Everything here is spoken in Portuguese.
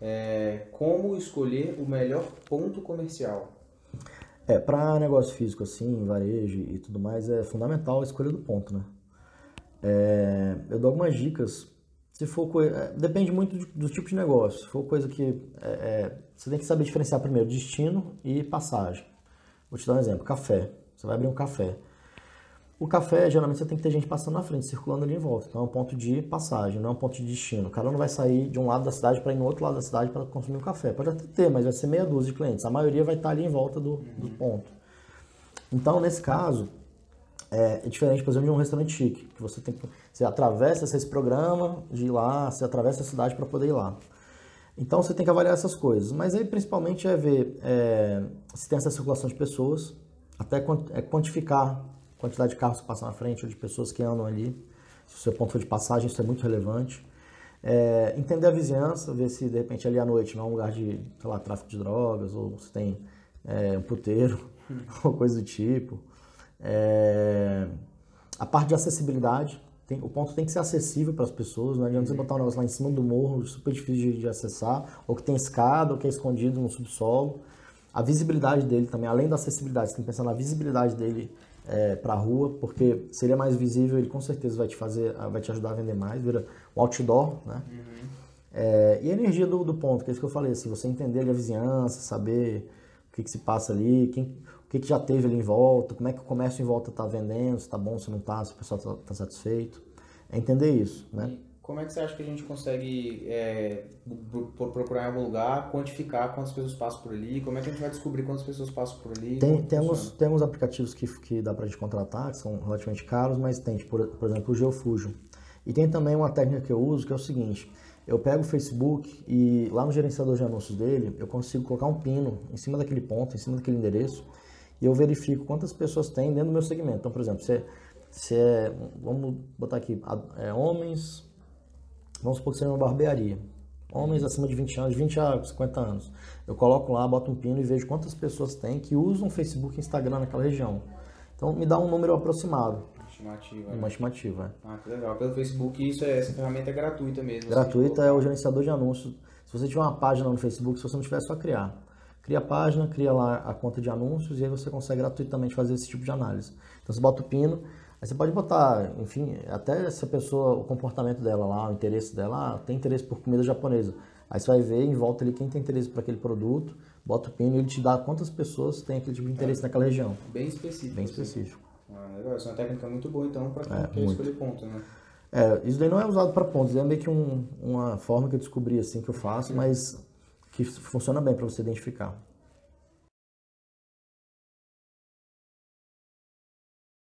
É, como escolher o melhor ponto comercial? É, para negócio físico assim, varejo e tudo mais, é fundamental a escolha do ponto, né? É, eu dou algumas dicas. Se for coisa, depende muito do, do, tipo de negócio. Se for coisa que é, é, você tem que saber diferenciar primeiro destino e passagem. Vou te dar um exemplo: café. Você vai abrir um café. O café, geralmente, você tem que ter gente passando na frente, circulando ali em volta. Então é um ponto de passagem, não é um ponto de destino. O cara não vai sair de um lado da cidade para ir no outro lado da cidade para consumir um café. Pode até ter, mas vai ser meia dúzia de clientes. A maioria vai estar ali em volta do, do ponto. Então, nesse caso, é, é, diferente, por exemplo, de um restaurante chique, que você tem que, você atravessa esse programa de ir lá, você atravessa a cidade para poder ir lá. Então você tem que avaliar essas coisas, mas aí principalmente é ver é, se tem essa circulação de pessoas, até é quantificar quantidade de carros que passam na frente ou de pessoas que andam ali. Se o seu ponto de passagem, isso é muito relevante. É, entender a vizinhança, ver se de repente ali à noite não é um lugar de, sei lá, tráfico de drogas ou se tem é, um puteiro ou coisa do tipo. É, a parte de acessibilidade, tem, o ponto tem que ser acessível para as pessoas, não adianta você botar um negócio lá em cima do morro, super difícil de, de, acessar, ou que tem escada, ou que é escondido no subsolo. A visibilidade dele também, além da acessibilidade, você tem que pensar na visibilidade dele é, para a rua, porque seria mais visível, ele com certeza vai te fazer, vai te ajudar a vender mais, vira um outdoor, né? Uhum. É, e a energia do, do, ponto, que é isso que eu falei, assim, você entender a vizinhança, saber o que, que se passa ali, quem, o que, que já teve ali em volta, como é que o comércio em volta está vendendo, se está bom, se não está, se o pessoal está tá satisfeito. É entender isso, né? E como é que você acha que a gente consegue é, procurar em algum lugar, quantificar quantas pessoas passam por ali? Como é que a gente vai descobrir quantas pessoas passam por ali? Tem, tem, alguns, tem alguns aplicativos que, que dá para a gente contratar, que são relativamente caros, mas tem, tipo, por, por exemplo, o Geofusion. E tem também uma técnica que eu uso, que é o seguinte, eu pego o Facebook e lá no gerenciador de anúncios dele, eu consigo colocar um pino em cima daquele ponto, em cima daquele endereço, e eu verifico quantas pessoas tem dentro do meu segmento. Então, por exemplo, se é, se é vamos botar aqui, é, homens, vamos supor que seja uma barbearia. Homens acima de 20 anos, 20 a 50 anos. Eu coloco lá, boto um pino e vejo quantas pessoas tem que usam Facebook e Instagram naquela região. Então, me dá um número aproximado. Estimativa. Uma né? estimativa. É. Ah, que legal. Pelo Facebook, isso é, essa ferramenta é gratuita mesmo. Gratuita é o gerenciador de anúncios. Se você tiver uma página no Facebook, se você não tiver, é só criar. Cria a página, cria lá a conta de anúncios e aí você consegue gratuitamente fazer esse tipo de análise. Então você bota o pino, aí você pode botar, enfim, até se a pessoa, o comportamento dela lá, o interesse dela, ah, tem interesse por comida japonesa. Aí você vai ver em volta ali quem tem interesse por aquele produto, bota o pino e ele te dá quantas pessoas têm aquele tipo de interesse é, naquela região. Bem específico. Bem assim. específico. Ah, legal. Isso é uma técnica muito boa então para quem é, quer muito. escolher ponto, né? É, isso daí não é usado para pontos, é meio que um, uma forma que eu descobri assim que eu faço, mas que funciona bem para você identificar.